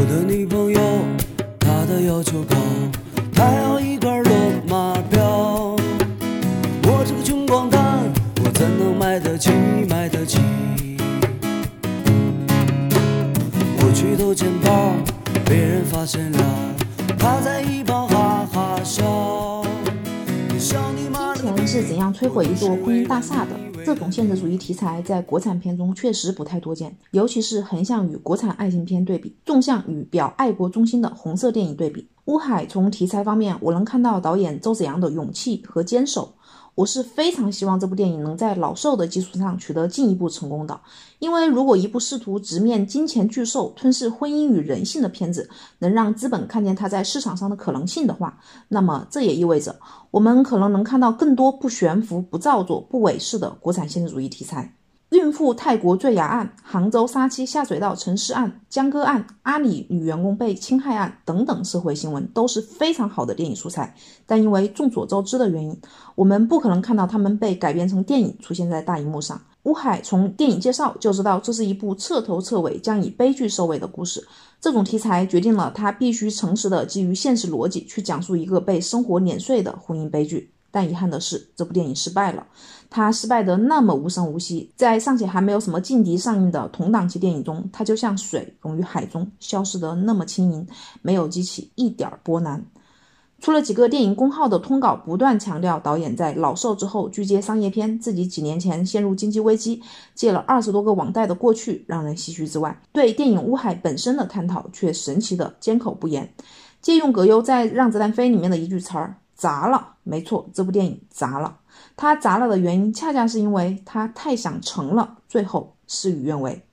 我的女朋友，她的要求高，她要一块罗马表。我这个穷光蛋，我怎能买得起？买得起？我去偷钱包，被人发现了，样摧毁一座婚姻大厦的？这种现实主义题材在国产片中确实不太多见，尤其是横向与国产爱情片对比，纵向与表爱国中心的红色电影对比。乌海从题材方面，我能看到导演周子阳的勇气和坚守。我是非常希望这部电影能在老兽的基础上取得进一步成功的，因为如果一部试图直面金钱巨兽吞噬婚姻与人性的片子能让资本看见它在市场上的可能性的话，那么这也意味着我们可能能看到更多不悬浮、不造作、不伪饰的国产现实主义题材。孕妇泰国坠崖案、杭州杀妻下水道沉尸案、江歌案、阿里女员工被侵害案等等社会新闻都是非常好的电影素材，但因为众所周知的原因，我们不可能看到他们被改编成电影出现在大荧幕上。乌海从电影介绍就知道，这是一部彻头彻尾将以悲剧收尾的故事。这种题材决定了他必须诚实的基于现实逻辑去讲述一个被生活碾碎的婚姻悲剧。但遗憾的是，这部电影失败了。它失败得那么无声无息，在尚且还没有什么劲敌上映的同档期电影中，它就像水溶于海中，消失得那么轻盈，没有激起一点波澜。除了几个电影公号的通稿不断强调导演在老寿之后拒接商业片，自己几年前陷入经济危机，借了二十多个网贷的过去让人唏嘘之外，对电影《乌海》本身的探讨却神奇的缄口不言。借用葛优在《让子弹飞》里面的一句词儿。砸了，没错，这部电影砸了。它砸了的原因，恰恰是因为它太想成了，最后事与愿违。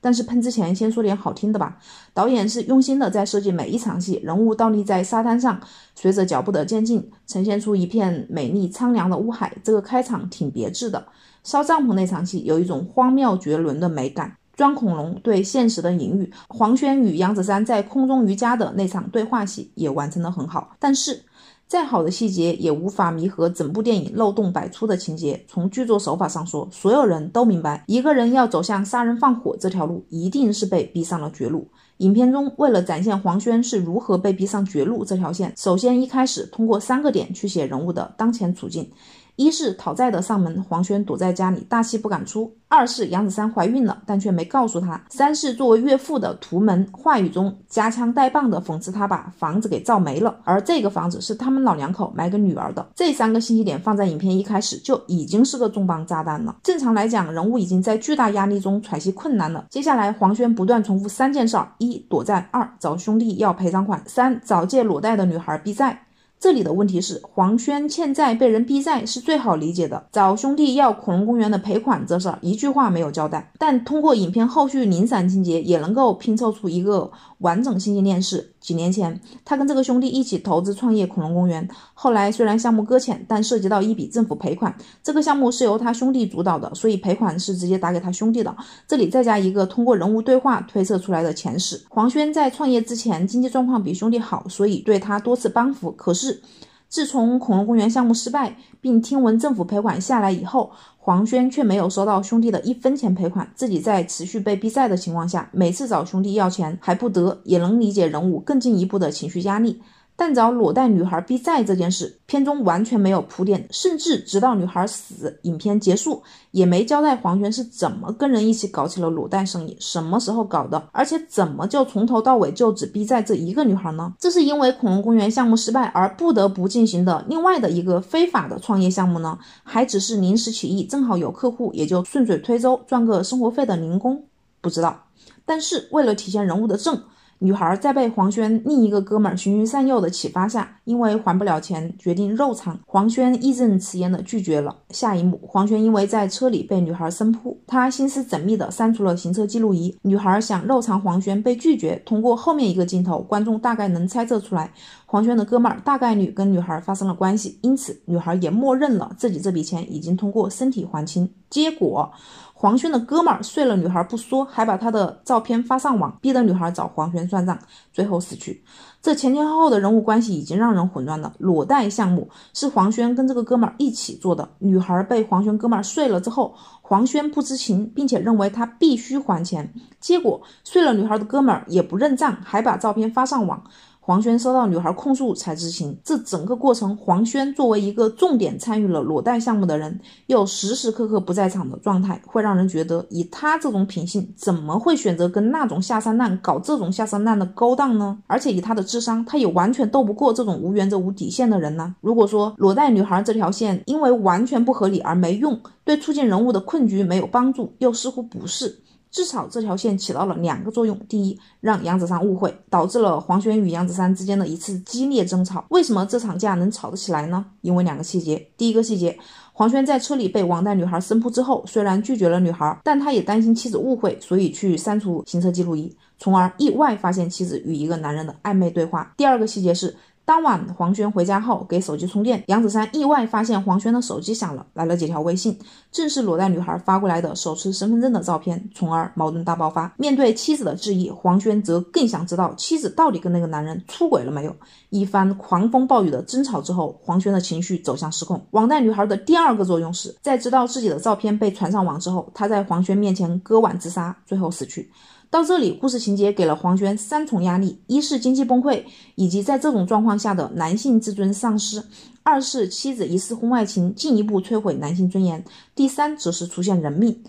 但是喷之前，先说点好听的吧。导演是用心的在设计每一场戏，人物倒立在沙滩上，随着脚步的渐进，呈现出一片美丽苍凉的乌海。这个开场挺别致的。烧帐篷那场戏有一种荒谬绝伦的美感。装恐龙对现实的隐喻，黄轩与杨子姗在空中瑜伽的那场对话戏也完成的很好。但是。再好的细节也无法弥合整部电影漏洞百出的情节。从剧作手法上说，所有人都明白，一个人要走向杀人放火这条路，一定是被逼上了绝路。影片中为了展现黄轩是如何被逼上绝路这条线，首先一开始通过三个点去写人物的当前处境。一是讨债的上门，黄轩躲在家里大气不敢出；二是杨子姗怀孕了，但却没告诉他；三是作为岳父的图门，话语中夹枪带棒的讽刺他把房子给造没了，而这个房子是他们老两口买给女儿的。这三个信息点放在影片一开始就已经是个重磅炸弹了。正常来讲，人物已经在巨大压力中喘息困难了，接下来黄轩不断重复三件事：一躲债，二找兄弟要赔偿款，三找借裸贷的女孩避债。这里的问题是，黄轩欠债被人逼债是最好理解的，找兄弟要恐龙公园的赔款这事儿一句话没有交代，但通过影片后续零散情节也能够拼凑出一个完整信息链是。几年前，他跟这个兄弟一起投资创业恐龙公园。后来虽然项目搁浅，但涉及到一笔政府赔款。这个项目是由他兄弟主导的，所以赔款是直接打给他兄弟的。这里再加一个通过人物对话推测出来的前史：黄轩在创业之前经济状况比兄弟好，所以对他多次帮扶。可是自从恐龙公园项目失败，并听闻政府赔款下来以后，黄轩却没有收到兄弟的一分钱赔款，自己在持续被逼债的情况下，每次找兄弟要钱还不得，也能理解人物更进一步的情绪压力。但找裸贷女孩逼债这件事，片中完全没有铺垫，甚至直到女孩死，影片结束也没交代黄轩是怎么跟人一起搞起了裸贷生意，什么时候搞的，而且怎么就从头到尾就只逼债这一个女孩呢？这是因为恐龙公园项目失败而不得不进行的另外的一个非法的创业项目呢？还只是临时起意，正好有客户，也就顺水推舟赚个生活费的零工？不知道。但是为了体现人物的正。女孩在被黄轩另一个哥们儿循循善诱的启发下，因为还不了钱，决定肉偿。黄轩义正辞严的拒绝了。下一幕，黄轩因为在车里被女孩生扑，他心思缜密的删除了行车记录仪。女孩想肉偿黄轩被拒绝，通过后面一个镜头，观众大概能猜测出来，黄轩的哥们儿大概率跟女孩发生了关系，因此女孩也默认了自己这笔钱已经通过身体还清。结果。黄轩的哥们儿睡了女孩不说，还把她的照片发上网，逼得女孩找黄轩算账，最后死去。这前前后后的人物关系已经让人混乱了。裸贷项目是黄轩跟这个哥们儿一起做的，女孩被黄轩哥们儿睡了之后，黄轩不知情，并且认为他必须还钱，结果睡了女孩的哥们儿也不认账，还把照片发上网。黄轩收到女孩控诉才知情，这整个过程，黄轩作为一个重点参与了裸贷项目的人，又时时刻刻不在场的状态，会让人觉得，以他这种品性，怎么会选择跟那种下三滥搞这种下三滥的勾当呢？而且以他的智商，他也完全斗不过这种无原则、无底线的人呢。如果说裸贷女孩这条线因为完全不合理而没用，对促进人物的困局没有帮助，又似乎不是。至少这条线起到了两个作用：第一，让杨子姗误会，导致了黄轩与杨子姗之间的一次激烈争吵。为什么这场架能吵得起来呢？因为两个细节。第一个细节，黄轩在车里被网贷女孩生扑之后，虽然拒绝了女孩，但他也担心妻子误会，所以去删除行车记录仪，从而意外发现妻子与一个男人的暧昧对话。第二个细节是。当晚，黄轩回家后给手机充电，杨子珊意外发现黄轩的手机响了，来了几条微信，正是裸贷女孩发过来的手持身份证的照片，从而矛盾大爆发。面对妻子的质疑，黄轩则更想知道妻子到底跟那个男人出轨了没有。一番狂风暴雨的争吵之后，黄轩的情绪走向失控。网贷女孩的第二个作用是在知道自己的照片被传上网之后，她在黄轩面前割腕自杀，最后死去。到这里，故事情节给了黄轩三重压力：一是经济崩溃，以及在这种状况下的男性自尊丧失；二是妻子疑似婚外情，进一步摧毁男性尊严；第三则是出现人命。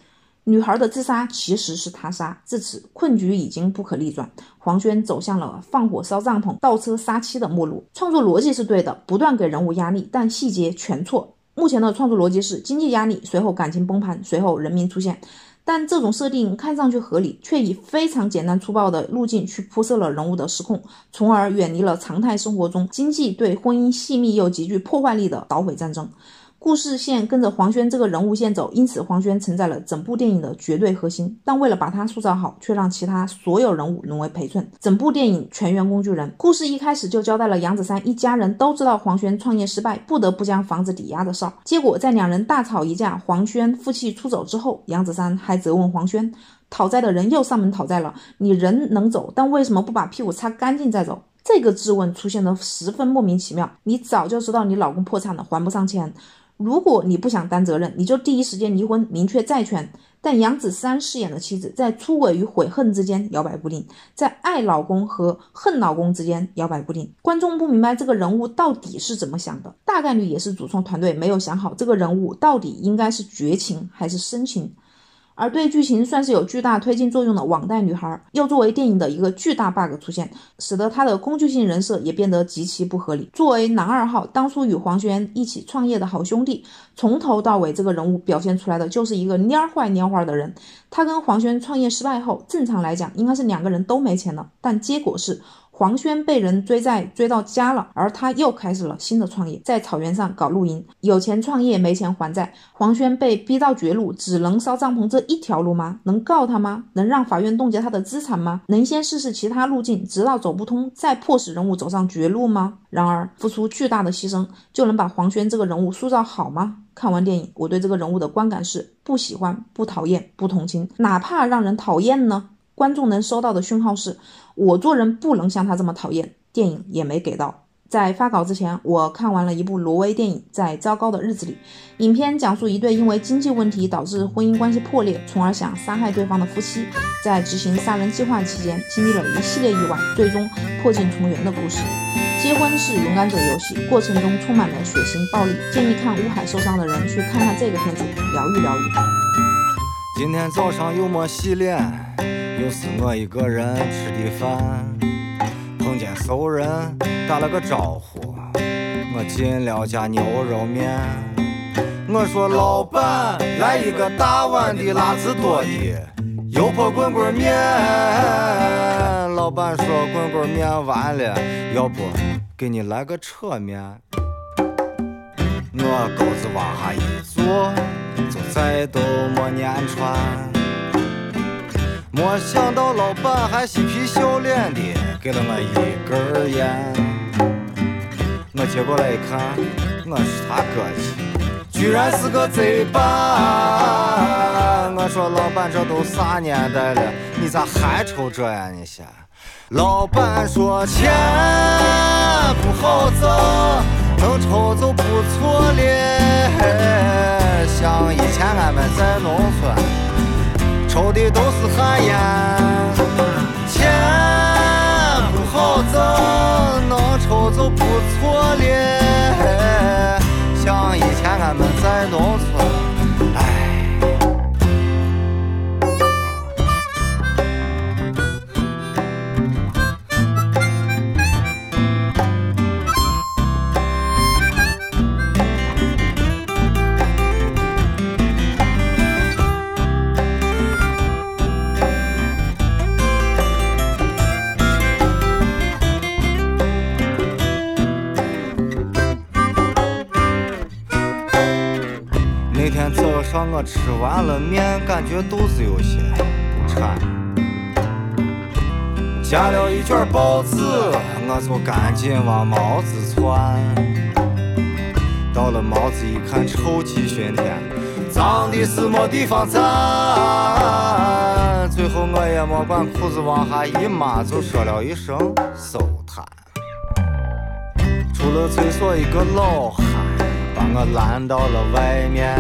女孩的自杀其实是他杀，至此困局已经不可逆转。黄轩走向了放火烧帐篷、倒车杀妻的末路。创作逻辑是对的，不断给人物压力，但细节全错。目前的创作逻辑是经济压力，随后感情崩盘，随后人命出现。但这种设定看上去合理，却以非常简单粗暴的路径去铺设了人物的失控，从而远离了常态生活中经济对婚姻细密又极具破坏力的捣毁战争。故事线跟着黄轩这个人物线走，因此黄轩承载了整部电影的绝对核心。但为了把他塑造好，却让其他所有人物沦为陪衬。整部电影全员工具人。故事一开始就交代了杨子珊一家人都知道黄轩创业失败，不得不将房子抵押的事儿。结果在两人大吵一架，黄轩负气出走之后，杨子珊还责问黄轩，讨债的人又上门讨债了，你人能走，但为什么不把屁股擦干净再走？这个质问出现的十分莫名其妙。你早就知道你老公破产了，还不上钱。如果你不想担责任，你就第一时间离婚，明确债权。但杨子姗饰演的妻子在出轨与悔恨之间摇摆不定，在爱老公和恨老公之间摇摆不定。观众不明白这个人物到底是怎么想的，大概率也是主创团队没有想好这个人物到底应该是绝情还是深情。而对剧情算是有巨大推进作用的网贷女孩，又作为电影的一个巨大 bug 出现，使得她的工具性人设也变得极其不合理。作为男二号，当初与黄轩一起创业的好兄弟，从头到尾这个人物表现出来的就是一个蔫坏蔫坏的人。他跟黄轩创业失败后，正常来讲应该是两个人都没钱了，但结果是。黄轩被人追债追到家了，而他又开始了新的创业，在草原上搞露营。有钱创业，没钱还债。黄轩被逼到绝路，只能烧帐篷这一条路吗？能告他吗？能让法院冻结他的资产吗？能先试试其他路径，直到走不通，再迫使人物走上绝路吗？然而，付出巨大的牺牲就能把黄轩这个人物塑造好吗？看完电影，我对这个人物的观感是不喜欢、不讨厌、不同情，哪怕让人讨厌呢？观众能收到的讯号是，我做人不能像他这么讨厌。电影也没给到。在发稿之前，我看完了一部挪威电影《在糟糕的日子里》。影片讲述一对因为经济问题导致婚姻关系破裂，从而想杀害对方的夫妻，在执行杀人计划期间经历了一系列意外，最终破镜重圆的故事。结婚是勇敢者游戏，过程中充满了血腥暴力。建议看乌海受伤的人去看看这个片子，疗愈疗愈。今天早上又没洗脸。又是我一个人吃的饭，碰见熟人打了个招呼，我进了家牛肉面。我说老板来一个大碗的辣子多的油泼滚滚面。老板说滚滚面完了，要不给你来个扯面。我钩子往下一坐，就再都没粘穿。没想到老板还嬉皮笑脸的给了我一根烟，我接过来一看，我是他哥去，居然是个贼吧？我说老板这都啥年代了，你咋还抽这呀？你先。老板说钱不好挣，能抽就不错了。想像以前俺们在农村抽的都是旱烟，钱不好挣，能抽就不错了。像以前俺们在农村，我吃完了面，感觉肚子有些不馋，夹了一卷包子，我就赶紧往毛子窜。到了毛子一看，臭气熏天，脏的是没地方站。最后我也没管裤子往下一抹，就说了一声收摊。出了厕所，一个老汉把我拦到了外面，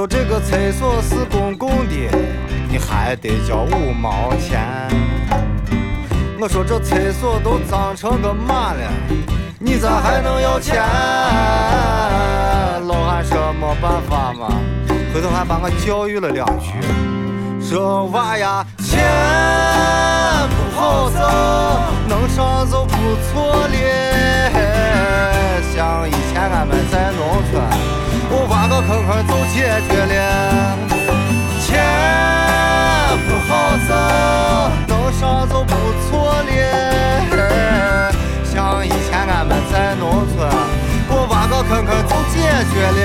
说这个厕所是公共的，你还得交五毛钱。我说这厕所都脏成个嘛了，你咋还能要钱？老汉说没办法嘛，回头还把我教育了两句，说娃呀，钱不好挣，能上就不错了。像以前俺们在农村，坑坑就解决了。钱不好挣，能上就不错了。像以前俺们在农村，我挖个坑坑就解决了。